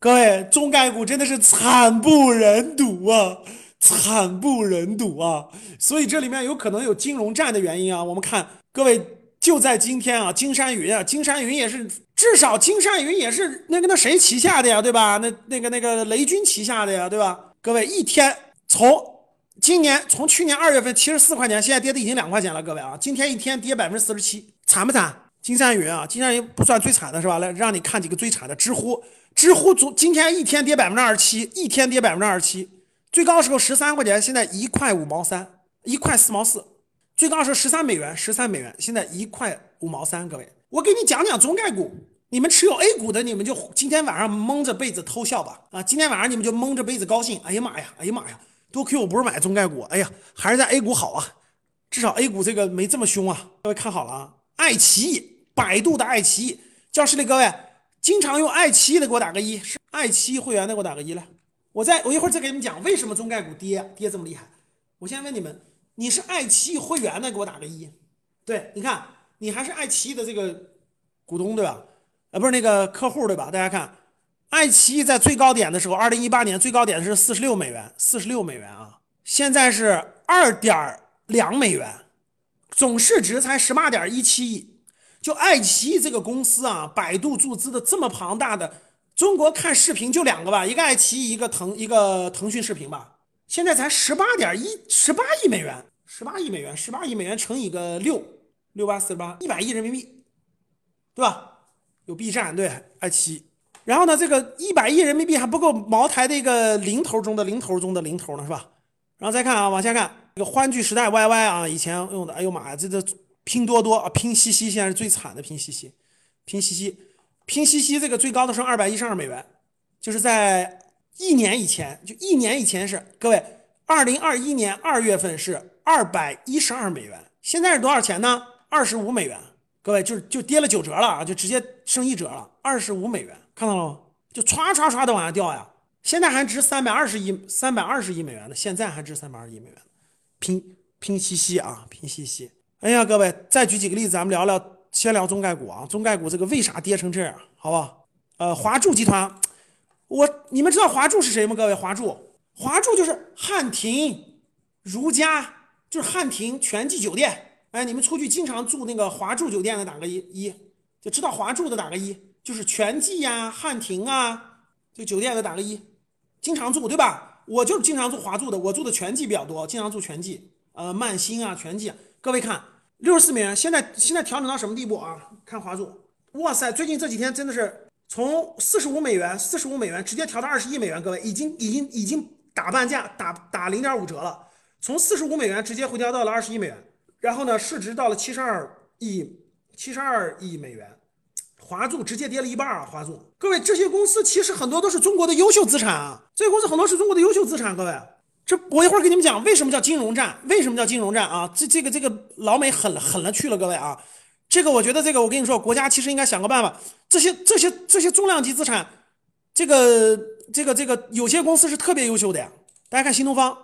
各位，中概股真的是惨不忍睹啊，惨不忍睹啊！所以这里面有可能有金融战的原因啊。我们看，各位就在今天啊，金山云啊，金山云也是，至少金山云也是那个那谁旗下的呀，对吧？那那个那个雷军旗下的呀，对吧？各位，一天从今年从去年二月份七十四块钱，现在跌的已经两块钱了，各位啊，今天一天跌百分之四十七，惨不惨？金山云啊，金山云不算最惨的是吧？来让你看几个最惨的，知乎。知乎昨今天一天跌百分之二十七，一天跌百分之二十七，最高时候十三块钱，现在一块五毛三，一块四毛四，最高时候十三美元，十三美元，现在一块五毛三。各位，我给你讲讲中概股，你们持有 A 股的，你们就今天晚上蒙着被子偷笑吧。啊，今天晚上你们就蒙着被子高兴。哎呀妈呀，哎呀妈呀，多亏我不是买中概股，哎呀，还是在 A 股好啊，至少 A 股这个没这么凶啊。各位看好了啊，爱奇艺，百度的爱奇艺，教室里各位。经常用爱奇艺的给我打个一，是爱奇艺会员的给我打个一来。我再我一会儿再给你们讲为什么中概股跌跌这么厉害。我先问你们，你是爱奇艺会员的给我打个一。对，你看你还是爱奇艺的这个股东对吧？呃，不是那个客户对吧？大家看，爱奇艺在最高点的时候，二零一八年最高点是四十六美元，四十六美元啊，现在是二点两美元，总市值才十八点一七亿。就爱奇艺这个公司啊，百度注资的这么庞大的，中国看视频就两个吧，一个爱奇艺，一个腾一个腾讯视频吧。现在才十八点一十八亿美元，十八亿美元，十八亿美元乘以个六，六八四十八，一百亿人民币，对吧？有 B 站，对，爱奇艺。然后呢，这个一百亿人民币还不够茅台的一个零头中的零头中的零头呢，是吧？然后再看啊，往下看，这个欢聚时代 YY 啊，以前用的，哎呦妈呀，这这。拼多多啊，拼夕夕现在是最惨的。拼夕夕，拼夕夕，拼夕夕这个最高的是二百一十二美元，就是在一年以前，就一年以前是各位，二零二一年二月份是二百一十二美元，现在是多少钱呢？二十五美元。各位就是就跌了九折了啊，就直接升一折了，二十五美元，看到了吗？就唰唰唰的往下掉呀。现在还值三百二十亿，三百二十亿美元呢，现在还值三百二十亿美元。拼拼夕夕啊，拼夕夕。哎呀，各位，再举几个例子，咱们聊聊，先聊中概股啊。中概股这个为啥跌成这样，好不好？呃，华住集团，我你们知道华住是谁吗？各位，华住，华住就是汉庭、如家，就是汉庭全季酒店。哎，你们出去经常住那个华住酒店的打个一，一就知道华住的打个一，就是全季呀、汉庭啊，就酒店的打个一，经常住对吧？我就是经常住华住的，我住的全季比较多，经常住全季，呃，曼星啊，全季。啊各位看，六十四美元，现在现在调整到什么地步啊？看华住，哇塞，最近这几天真的是从四十五美元，四十五美元直接调到二十一美元，各位已经已经已经打半价，打打零点五折了，从四十五美元直接回调到了二十一美元，然后呢，市值到了七十二亿，七十二亿美元，华住直接跌了一半啊！华住，各位这些公司其实很多都是中国的优秀资产啊，这些公司很多是中国的优秀资产，各位。这我一会儿给你们讲为什么叫金融战，为什么叫金融战啊？这这个这个老美狠了狠了去了，各位啊，这个我觉得这个我跟你说，国家其实应该想个办法，这些这些这些重量级资产，这个这个这个有些公司是特别优秀的呀。大家看新东方，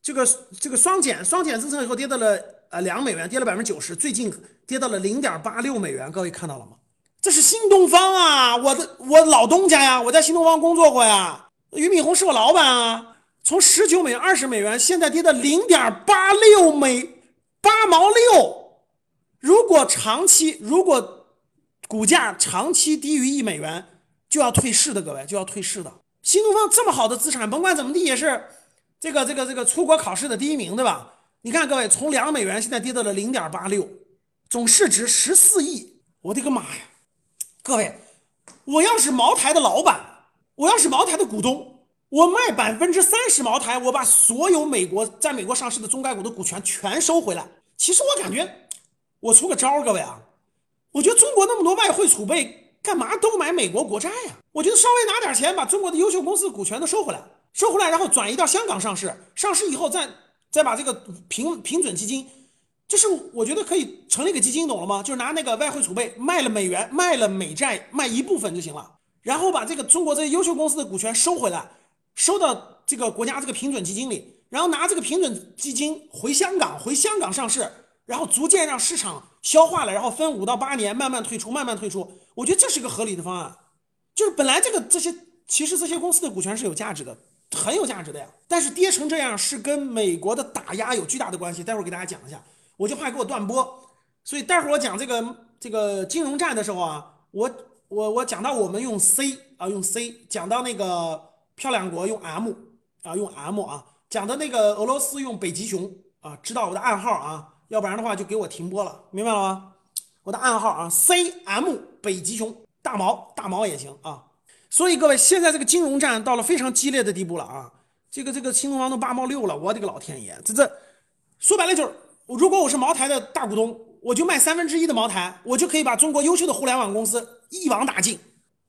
这个这个双减双减自从以后跌到了呃两美元，跌了百分之九十，最近跌到了零点八六美元，各位看到了吗？这是新东方啊，我的我老东家呀，我在新东方工作过呀，俞敏洪是我老板啊。从十九美元、二十美元，现在跌到零点八六美八毛六。如果长期，如果股价长期低于一美元，就要退市的，各位就要退市的。新东方这么好的资产，甭管怎么地也是这个这个这个出国考试的第一名，对吧？你看，各位从两美元现在跌到了零点八六，总市值十四亿。我的个妈呀！各位，我要是茅台的老板，我要是茅台的股东。我卖百分之三十茅台，我把所有美国在美国上市的中概股的股权全收回来。其实我感觉，我出个招各位啊，我觉得中国那么多外汇储备，干嘛都买美国国债呀？我觉得稍微拿点钱，把中国的优秀公司的股权都收回来，收回来，然后转移到香港上市，上市以后再再把这个平平准基金，就是我觉得可以成立个基金，懂了吗？就是拿那个外汇储备卖了美元，卖了美债，卖一部分就行了，然后把这个中国这些优秀公司的股权收回来。收到这个国家这个平准基金里，然后拿这个平准基金回香港，回香港上市，然后逐渐让市场消化了，然后分五到八年慢慢退出，慢慢退出。我觉得这是一个合理的方案。就是本来这个这些其实这些公司的股权是有价值的，很有价值的呀。但是跌成这样是跟美国的打压有巨大的关系。待会儿给大家讲一下，我就怕给我断播，所以待会儿我讲这个这个金融战的时候啊，我我我讲到我们用 C 啊用 C，讲到那个漂亮国用 M 啊用 M 啊，讲的那个俄罗斯用北极熊啊，知道我的暗号啊，要不然的话就给我停播了，明白了吗？我的暗号啊，CM 北极熊大毛大毛也行啊。所以各位，现在这个金融战到了非常激烈的地步了啊！这个这个新东方都八毛六了，我的个老天爷！这这说白了就是，如果我是茅台的大股东，我就卖三分之一的茅台，我就可以把中国优秀的互联网公司一网打尽，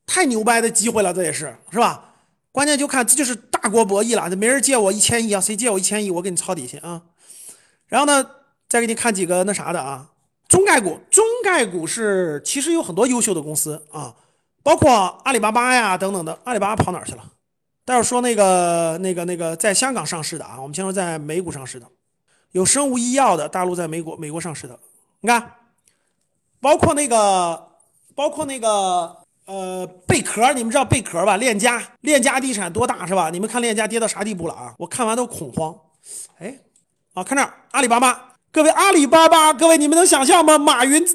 太牛掰的机会了，这也是是吧？关键就看这就是大国博弈了，这没人借我一千亿啊，谁借我一千亿，我给你抄底去啊！然后呢，再给你看几个那啥的啊，中概股，中概股是其实有很多优秀的公司啊。包括阿里巴巴呀等等的，阿里巴巴跑哪儿去了？待会儿说那个那个那个在香港上市的啊，我们先说在美股上市的，有生物医药的，大陆在美国美国上市的，你看，包括那个包括那个呃贝壳，你们知道贝壳吧？链家链家地产多大是吧？你们看链家跌到啥地步了啊？我看完都恐慌。哎，啊，看这儿阿里巴巴，各位阿里巴巴，各位你们能想象吗？马云。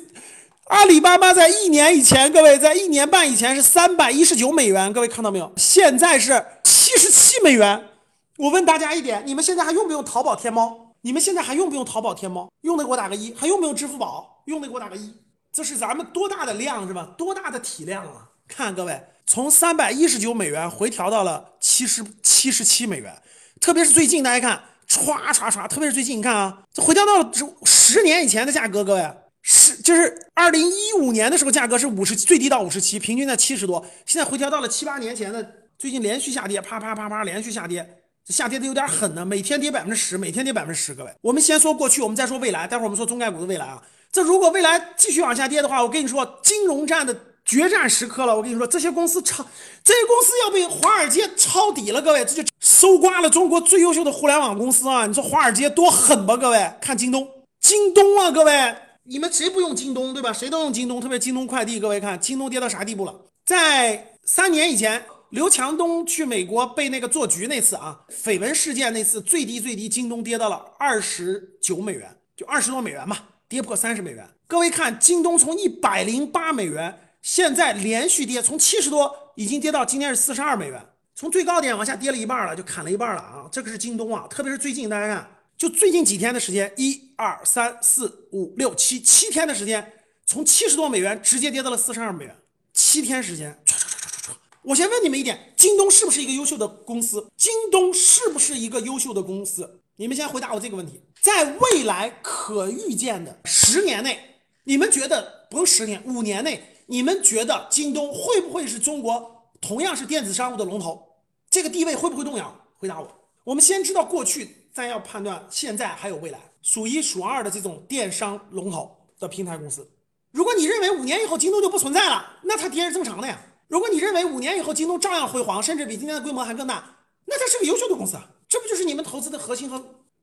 阿里巴巴在一年以前，各位在一年半以前是三百一十九美元，各位看到没有？现在是七十七美元。我问大家一点，你们现在还用不用淘宝天猫？你们现在还用不用淘宝天猫？用的给我打个一。还用不用支付宝？用的给我打个一。这是咱们多大的量是吧？多大的体量啊？看各位，从三百一十九美元回调到了七十七十七美元，特别是最近，大家看，唰唰唰，特别是最近，你看啊，这回调到了十年以前的价格，各位。是，就是二零一五年的时候，价格是五十，最低到五十七，平均在七十多。现在回调到了七八年前的，最近连续下跌，啪啪啪啪连续下跌，这下跌的有点狠呢，每天跌百分之十，每天跌百分之十。各位，我们先说过去，我们再说未来。待会儿我们说中概股的未来啊。这如果未来继续往下跌的话，我跟你说，金融战的决战时刻了。我跟你说，这些公司抄，这些公司要被华尔街抄底了，各位，这就搜刮了中国最优秀的互联网公司啊！你说华尔街多狠吧？各位，看京东，京东啊，各位。你们谁不用京东，对吧？谁都用京东，特别京东快递。各位看，京东跌到啥地步了？在三年以前，刘强东去美国被那个做局那次啊，绯闻事件那次，最低最低，京东跌到了二十九美元，就二十多美元嘛，跌破三十美元。各位看，京东从一百零八美元，现在连续跌，从七十多已经跌到今天是四十二美元，从最高点往下跌了一半了，就砍了一半了啊！这个是京东啊，特别是最近大家看。就最近几天的时间，一二三四五六七七天的时间，从七十多美元直接跌到了四十二美元，七天时间，唰唰唰唰唰。我先问你们一点，京东是不是一个优秀的公司？京东是不是一个优秀的公司？你们先回答我这个问题。在未来可预见的十年内，你们觉得不用十年，五年内，你们觉得京东会不会是中国同样是电子商务的龙头？这个地位会不会动摇？回答我。我们先知道过去。再要判断现在还有未来，数一数二的这种电商龙头的平台公司，如果你认为五年以后京东就不存在了，那它跌是正常的呀。如果你认为五年以后京东照样辉煌，甚至比今天的规模还更大，那它是个优秀的公司啊。这不就是你们投资的核心和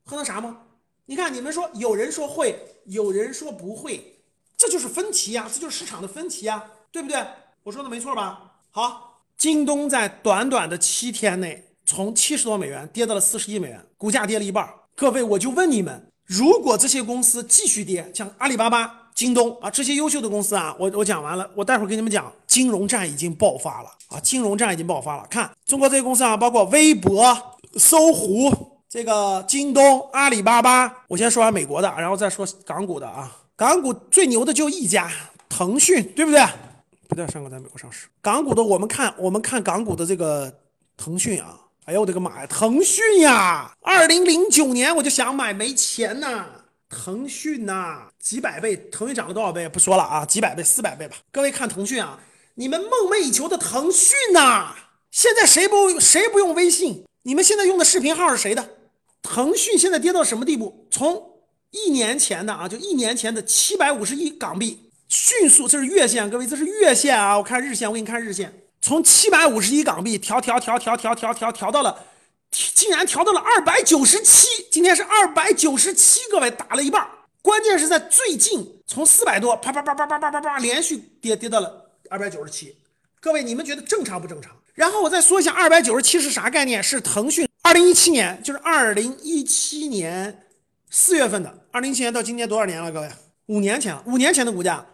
和那啥吗？你看，你们说有人说会，有人说不会，这就是分歧呀，这就是市场的分歧呀，对不对？我说的没错吧？好，京东在短短的七天内。从七十多美元跌到了四十亿美元，股价跌了一半。各位，我就问你们，如果这些公司继续跌，像阿里巴巴、京东啊这些优秀的公司啊，我我讲完了，我待会儿跟你们讲，金融战已经爆发了啊，金融战已经爆发了。看中国这些公司啊，包括微博、搜狐、这个京东、阿里巴巴。我先说完美国的，然后再说港股的啊。港股最牛的就一家，腾讯，对不对？不对，上个在美国上市。港股的，我们看，我们看港股的这个腾讯啊。哎呦我的个妈呀！腾讯呀，二零零九年我就想买，没钱呐。腾讯呐，几百倍，腾讯涨了多少倍？不说了啊，几百倍，四百倍吧。各位看腾讯啊，你们梦寐以求的腾讯呐，现在谁不谁不用微信？你们现在用的视频号是谁的？腾讯现在跌到什么地步？从一年前的啊，就一年前的七百五十亿港币，迅速，这是月线，各位这是月线啊。我看日线，我给你看日线。从七百五十一港币调调调调调调调调到了，竟然调到了二百九十七。今天是二百九十七，各位打了一半。关键是在最近，从四百多啪啪啪啪啪啪啪啪连续跌跌到了二百九十七。各位，你们觉得正常不正常？然后我再说一下，二百九十七是啥概念？是腾讯二零一七年，就是二零一七年四月份的。二零一七年到今年多少年了？各位，五年前，五年前的股价。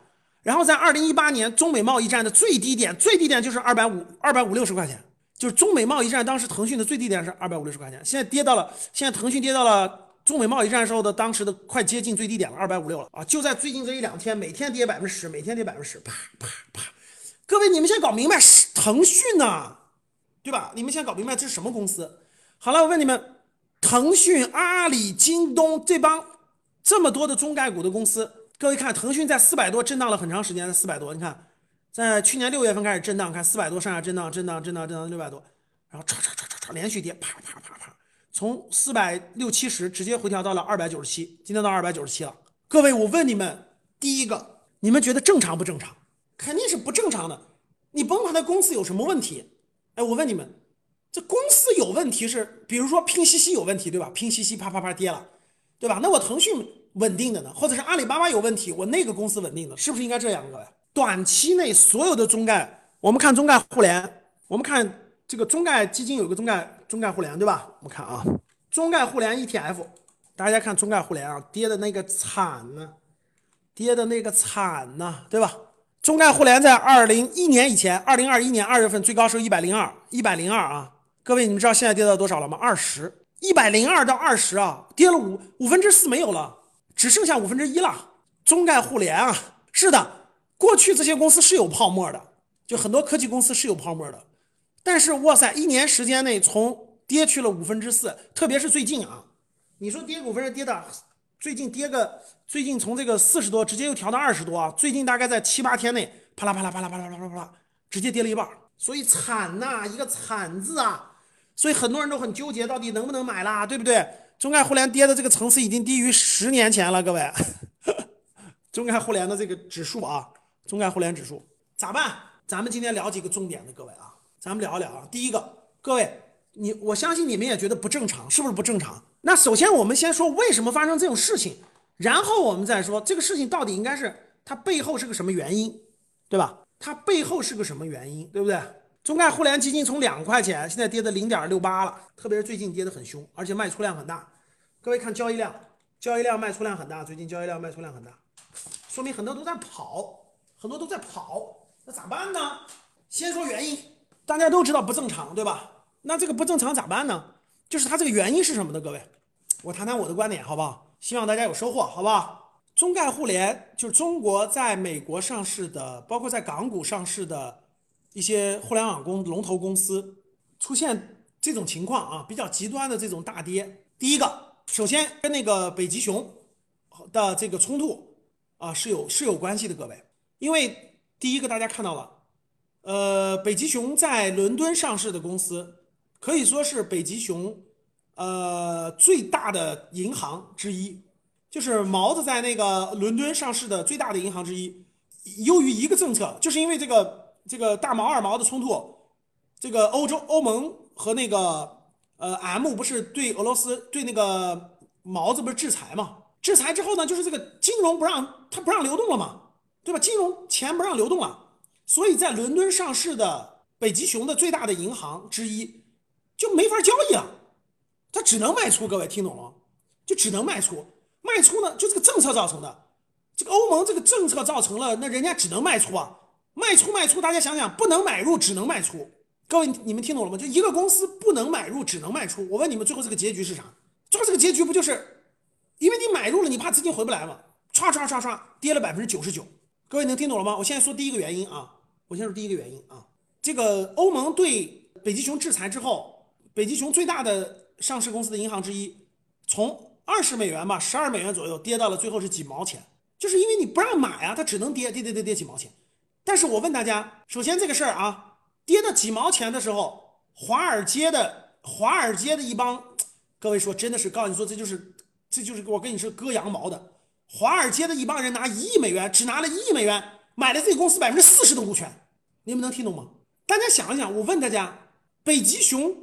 然后在二零一八年中美贸易战的最低点，最低点就是二百五二百五六十块钱，就是中美贸易战当时腾讯的最低点是二百五六十块钱，现在跌到了，现在腾讯跌到了中美贸易战时候的当时的快接近最低点了，二百五六了啊！就在最近这一两天，每天跌百分之十，每天跌百分之十，啪啪啪！各位，你们先搞明白，是腾讯呐，对吧？你们先搞明白这是什么公司？好了，我问你们，腾讯、阿里、京东这帮这么多的中概股的公司。各位看，腾讯在四百多震荡了很长时间，在四百多，你看，在去年六月份开始震荡，看四百多上下震荡，震荡，震荡，震荡六百多，然后唰唰唰唰唰连续跌，啪啪啪啪，从四百六七十直接回调到了二百九十七，今天到二百九十七了。各位，我问你们，第一个，你们觉得正常不正常？肯定是不正常的。你甭管它公司有什么问题，哎，我问你们，这公司有问题是，比如说拼夕夕有问题，对吧？拼夕夕啪啪啪跌了，对吧？那我腾讯。稳定的呢，或者是阿里巴巴有问题，我那个公司稳定的，是不是应该这样？各位，短期内所有的中概，我们看中概互联，我们看这个中概基金有个中概中概互联，对吧？我们看啊，中概互联 ETF，大家看中概互联啊，跌的那个惨呢，跌的那个惨呢，对吧？中概互联在二零一年以前，二零二一年二月份最高是一百零二，一百零二啊，各位你们知道现在跌到多少了吗？二十，一百零二到二十啊，跌了五五分之四没有了。只剩下五分之一了。中概互联啊，是的，过去这些公司是有泡沫的，就很多科技公司是有泡沫的。但是哇塞，一年时间内从跌去了五分之四，特别是最近啊，你说跌五分之跌的，最近跌个，最近从这个四十多直接又调到二十多啊，最近大概在七八天内，啪啦啪啦啪啦啪啦啪啦啪啦，直接跌了一半，所以惨呐，一个惨字啊，所以很多人都很纠结，到底能不能买啦，对不对？中概互联跌的这个层次已经低于十年前了，各位。中概互联的这个指数啊，中概互联指数咋办？咱们今天聊几个重点的，各位啊，咱们聊一聊啊。第一个，各位，你我相信你们也觉得不正常，是不是不正常？那首先我们先说为什么发生这种事情，然后我们再说这个事情到底应该是它背后是个什么原因，对吧？它背后是个什么原因，对不对？中概互联基金从两块钱，现在跌到零点六八了，特别是最近跌得很凶，而且卖出量很大。各位看交易量，交易量卖出量很大，最近交易量卖出量很大，说明很多都在跑，很多都在跑，那咋办呢？先说原因，大家都知道不正常，对吧？那这个不正常咋办呢？就是它这个原因是什么呢？各位，我谈谈我的观点，好不好？希望大家有收获，好不好？中概互联就是中国在美国上市的，包括在港股上市的。一些互联网公龙头公司出现这种情况啊，比较极端的这种大跌。第一个，首先跟那个北极熊的这个冲突啊是有是有关系的，各位。因为第一个大家看到了，呃，北极熊在伦敦上市的公司，可以说是北极熊呃最大的银行之一，就是毛子在那个伦敦上市的最大的银行之一。由于一个政策，就是因为这个。这个大毛二毛的冲突，这个欧洲欧盟和那个呃 M 不是对俄罗斯对那个毛子不是制裁嘛？制裁之后呢，就是这个金融不让它不让流动了嘛，对吧？金融钱不让流动了，所以在伦敦上市的北极熊的最大的银行之一就没法交易了，它只能卖出。各位听懂了吗？就只能卖出，卖出呢就这个政策造成的，这个欧盟这个政策造成了，那人家只能卖出啊。卖出卖出，大家想想，不能买入，只能卖出。各位，你们听懂了吗？就一个公司不能买入，只能卖出。我问你们，最后这个结局是啥？最后这个结局不就是，因为你买入了，你怕资金回不来嘛？唰唰唰唰，跌了百分之九十九。各位能听懂了吗？我现在说第一个原因啊，我先说第一个原因啊。这个欧盟对北极熊制裁之后，北极熊最大的上市公司的银行之一，从二十美元吧，十二美元左右，跌到了最后是几毛钱，就是因为你不让买啊，它只能跌跌跌跌跌几毛钱。但是我问大家，首先这个事儿啊，跌到几毛钱的时候，华尔街的华尔街的一帮，各位说真的是告诉你说，这就是这就是我跟你说割羊毛的，华尔街的一帮人拿一亿美元，只拿了一亿美元买了这个公司百分之四十的股权，你们能听懂吗？大家想一想，我问大家，北极熊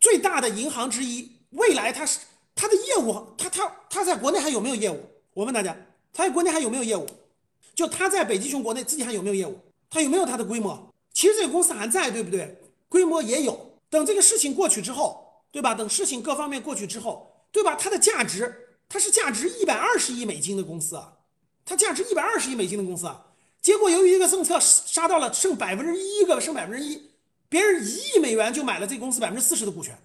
最大的银行之一，未来它是它的业务，它它它在国内还有没有业务？我问大家，它在国内还有没有业务？就它在北极熊国内自己还有没有业务？它有没有它的规模？其实这个公司还在，对不对？规模也有。等这个事情过去之后，对吧？等事情各方面过去之后，对吧？它的价值，它是价值一百二十亿美金的公司啊，它价值一百二十亿美金的公司啊。结果由于一个政策杀到了剩百分之一个，剩百分之一，别人一亿美元就买了这公司百分之四十的股权。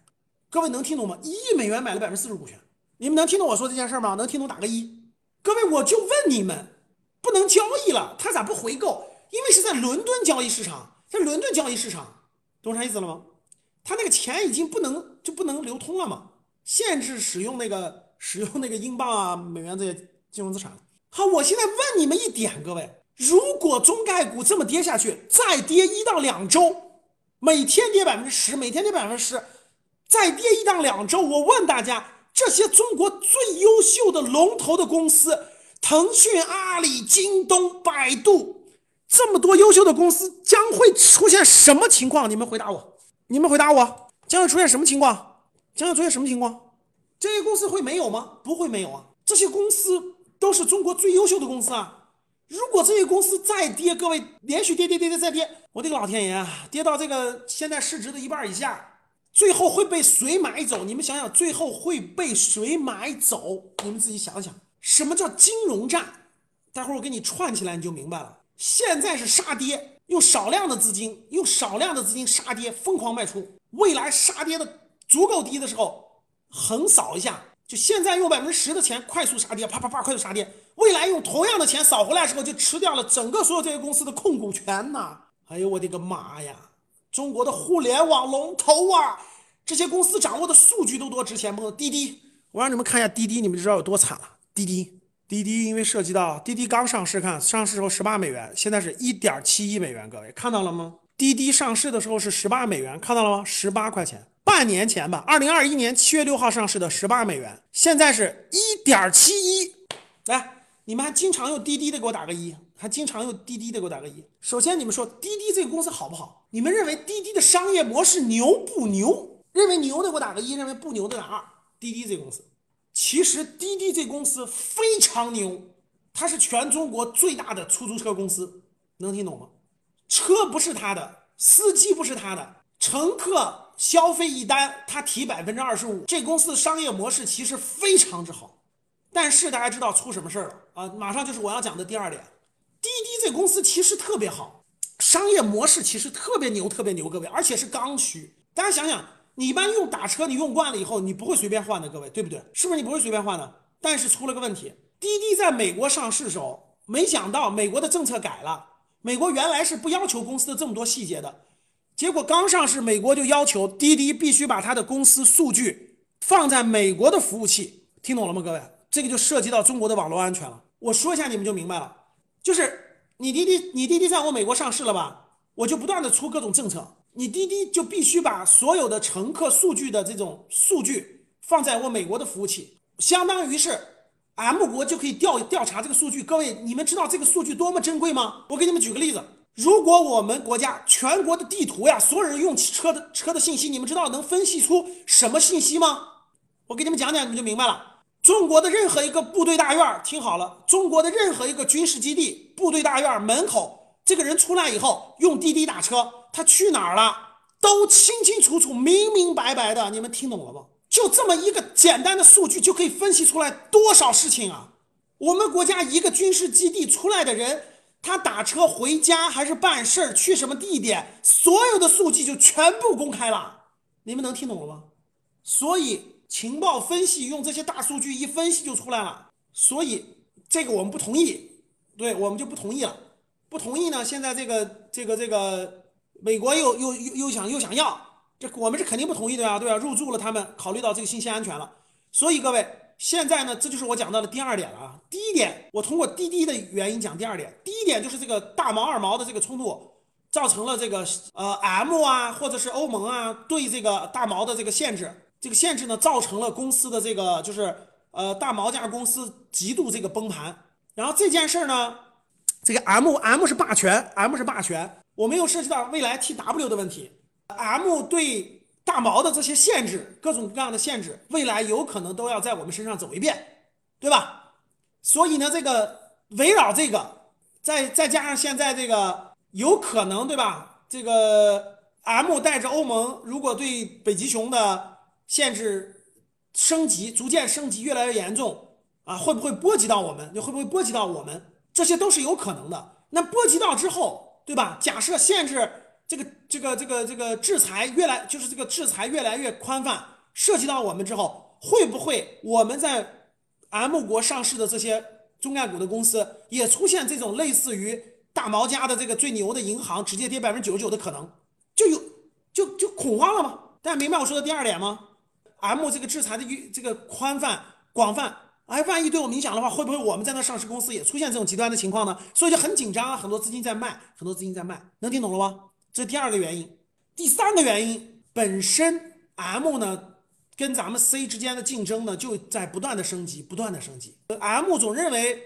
各位能听懂吗？一亿美元买了百分之四十股权，你们能听懂我说这件事吗？能听懂打个一。各位，我就问你们，不能交易了，他咋不回购？因为是在伦敦交易市场，在伦敦交易市场，懂啥意思了吗？他那个钱已经不能就不能流通了嘛，限制使用那个使用那个英镑啊、美元这些金融资产。好，我现在问你们一点，各位，如果中概股这么跌下去，再跌一到两周，每天跌百分之十，每天跌百分之十，再跌一到两周，我问大家。这些中国最优秀的龙头的公司，腾讯、阿里、京东、百度，这么多优秀的公司将会出现什么情况？你们回答我！你们回答我！将会出现什么情况？将会出现什么情况？这些公司会没有吗？不会没有啊！这些公司都是中国最优秀的公司啊！如果这些公司再跌，各位连续跌跌跌跌再跌，我的个老天爷啊！跌到这个现在市值的一半以下。最后会被谁买走？你们想想，最后会被谁买走？你们自己想想，什么叫金融战？待会儿我给你串起来，你就明白了。现在是杀跌，用少量的资金，用少量的资金杀跌，疯狂卖出。未来杀跌的足够低的时候，横扫一下。就现在用百分之十的钱快速杀跌，啪啪啪快速杀跌。未来用同样的钱扫回来的时候，就吃掉了整个所有这些公司的控股权呐！哎呦我的个妈呀！中国的互联网龙头啊，这些公司掌握的数据都多值钱不？滴滴，我让你们看一下滴滴，你们就知道有多惨了。滴滴，滴滴，因为涉及到滴滴刚上市，看上市时候十八美元，现在是一点七亿美元，各位看到了吗？滴滴上市的时候是十八美元，看到了吗？十八块钱，半年前吧，二零二一年七月六号上市的十八美元，现在是一点七一，来。你们还经常用滴滴的，给我打个一；还经常用滴滴的，给我打个一。首先，你们说滴滴这个公司好不好？你们认为滴滴的商业模式牛不牛？认为牛的给我打个一，认为不牛的打二。滴滴这个公司，其实滴滴这公司非常牛，它是全中国最大的出租车公司，能听懂吗？车不是他的，司机不是他的，乘客消费一单，他提百分之二十五。这公司的商业模式其实非常之好。但是大家知道出什么事儿了啊？马上就是我要讲的第二点，滴滴这公司其实特别好，商业模式其实特别牛，特别牛，各位，而且是刚需。大家想想，你一般用打车，你用惯了以后，你不会随便换的，各位，对不对？是不是你不会随便换的？但是出了个问题，滴滴在美国上市时候，没想到美国的政策改了，美国原来是不要求公司的这么多细节的，结果刚上市，美国就要求滴滴必须把它的公司数据放在美国的服务器，听懂了吗，各位？这个就涉及到中国的网络安全了。我说一下，你们就明白了。就是你滴滴，你滴滴在我美国上市了吧？我就不断的出各种政策，你滴滴就必须把所有的乘客数据的这种数据放在我美国的服务器，相当于是 M 国就可以调调查这个数据。各位，你们知道这个数据多么珍贵吗？我给你们举个例子，如果我们国家全国的地图呀，所有人用车的车的信息，你们知道能分析出什么信息吗？我给你们讲讲，你们就明白了。中国的任何一个部队大院，听好了，中国的任何一个军事基地、部队大院门口，这个人出来以后用滴滴打车，他去哪儿了，都清清楚楚、明明白白的。你们听懂了吗？就这么一个简单的数据，就可以分析出来多少事情啊！我们国家一个军事基地出来的人，他打车回家还是办事儿，去什么地点，所有的数据就全部公开了。你们能听懂了吗？所以。情报分析用这些大数据一分析就出来了，所以这个我们不同意，对我们就不同意了。不同意呢？现在这个这个这个美国又又又又想又想要，这我们是肯定不同意的呀，对吧？入驻了他们，考虑到这个信息安全了。所以各位，现在呢，这就是我讲到的第二点了啊。第一点，我通过滴滴的原因讲第二点。第一点就是这个大毛二毛的这个冲突，造成了这个呃 M 啊，或者是欧盟啊对这个大毛的这个限制。这个限制呢，造成了公司的这个就是呃大毛家公司极度这个崩盘。然后这件事儿呢，这个 M M 是霸权，M 是霸权。我们又涉及到未来 T W 的问题，M 对大毛的这些限制，各种各样的限制，未来有可能都要在我们身上走一遍，对吧？所以呢，这个围绕这个，再再加上现在这个有可能，对吧？这个 M 带着欧盟，如果对北极熊的限制升级，逐渐升级越来越严重啊，会不会波及到我们？会不会波及到我们？这些都是有可能的。那波及到之后，对吧？假设限制这个这个这个这个制裁越来，就是这个制裁越来越宽泛，涉及到我们之后，会不会我们在 M 国上市的这些中概股的公司也出现这种类似于大毛家的这个最牛的银行直接跌百分之九十九的可能？就有就就恐慌了吗？大家明白我说的第二点吗？M 这个制裁的这个宽泛广泛。哎，万一对我们影响的话，会不会我们在那上市公司也出现这种极端的情况呢？所以就很紧张啊，很多资金在卖，很多资金在卖，能听懂了吗？这是第二个原因。第三个原因，本身 M 呢跟咱们 C 之间的竞争呢就在不断的升级，不断的升级。M 总认为，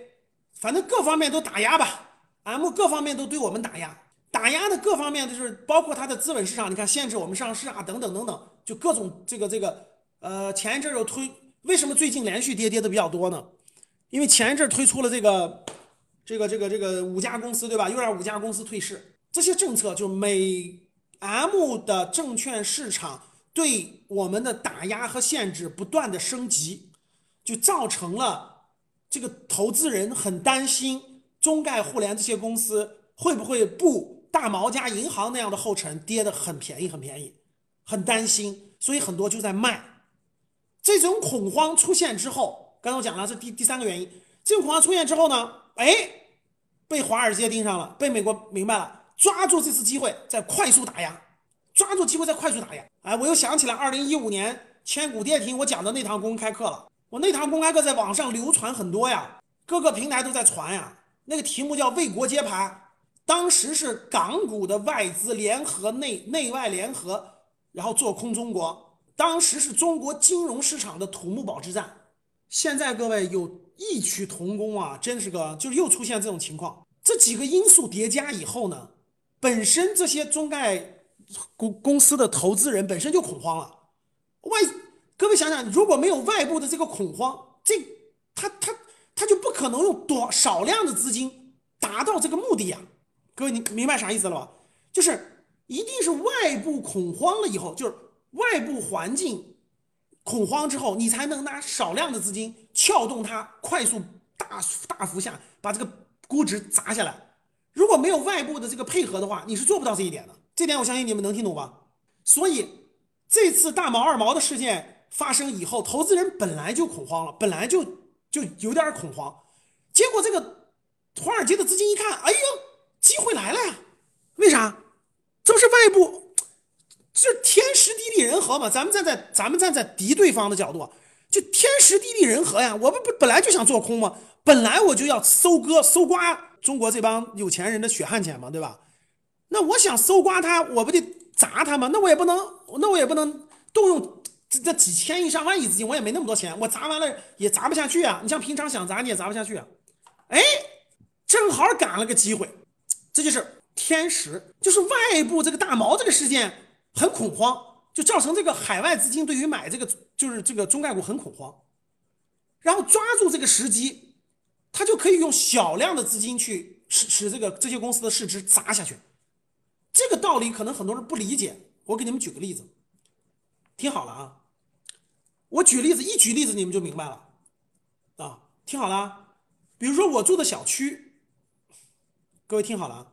反正各方面都打压吧，M 各方面都对我们打压，打压的各方面就是包括它的资本市场，你看限制我们上市啊，等等等等，就各种这个这个，呃，前一阵又推。为什么最近连续跌跌的比较多呢？因为前一阵推出了这个，这个这个这个五家公司，对吧？又让五家公司退市，这些政策就美 M 的证券市场对我们的打压和限制不断的升级，就造成了这个投资人很担心中概互联这些公司会不会步大毛家银行那样的后尘，跌得很便宜很便宜，很担心，所以很多就在卖。这种恐慌出现之后，刚才我讲了，这第第三个原因。这种恐慌出现之后呢，哎，被华尔街盯上了，被美国明白了，抓住这次机会再快速打压，抓住机会再快速打压。哎，我又想起来二零一五年千股跌停，我讲的那堂公开课了。我那堂公开课在网上流传很多呀，各个平台都在传呀。那个题目叫“为国接盘”，当时是港股的外资联合内内外联合，然后做空中国。当时是中国金融市场的土木堡之战，现在各位有异曲同工啊，真是个就是又出现这种情况。这几个因素叠加以后呢，本身这些中概公公司的投资人本身就恐慌了。外各位想想，如果没有外部的这个恐慌，这他他他就不可能用多少量的资金达到这个目的呀。各位你明白啥意思了吧？就是一定是外部恐慌了以后，就是。外部环境恐慌之后，你才能拿少量的资金撬动它，快速大大幅下把这个估值砸下来。如果没有外部的这个配合的话，你是做不到这一点的。这点我相信你们能听懂吧？所以这次大毛二毛的事件发生以后，投资人本来就恐慌了，本来就就有点恐慌。结果这个华尔街的资金一看，哎呦，机会来了呀！为啥？这不是外部。这天时地利人和嘛，咱们站在咱们站在敌对方的角度，就天时地利人和呀。我们不本来就想做空嘛，本来我就要收割搜刮中国这帮有钱人的血汗钱嘛，对吧？那我想搜刮他，我不得砸他吗？那我也不能，那我也不能动用这这几千亿上万亿资金，我也没那么多钱，我砸完了也砸不下去啊。你像平常想砸你也砸不下去啊。哎，正好赶了个机会，这就是天时，就是外部这个大毛这个事件。很恐慌，就造成这个海外资金对于买这个就是这个中概股很恐慌，然后抓住这个时机，他就可以用小量的资金去使使这个这些公司的市值砸下去。这个道理可能很多人不理解，我给你们举个例子，听好了啊，我举例子一举例子你们就明白了啊，听好了，比如说我住的小区，各位听好了啊，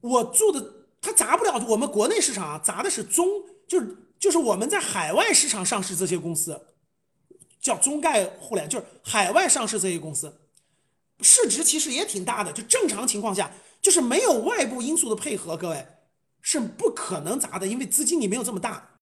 我住的。它砸不了我们国内市场啊，砸的是中，就是就是我们在海外市场上市这些公司，叫中概互联，就是海外上市这些公司，市值其实也挺大的。就正常情况下，就是没有外部因素的配合，各位是不可能砸的，因为资金你没有这么大。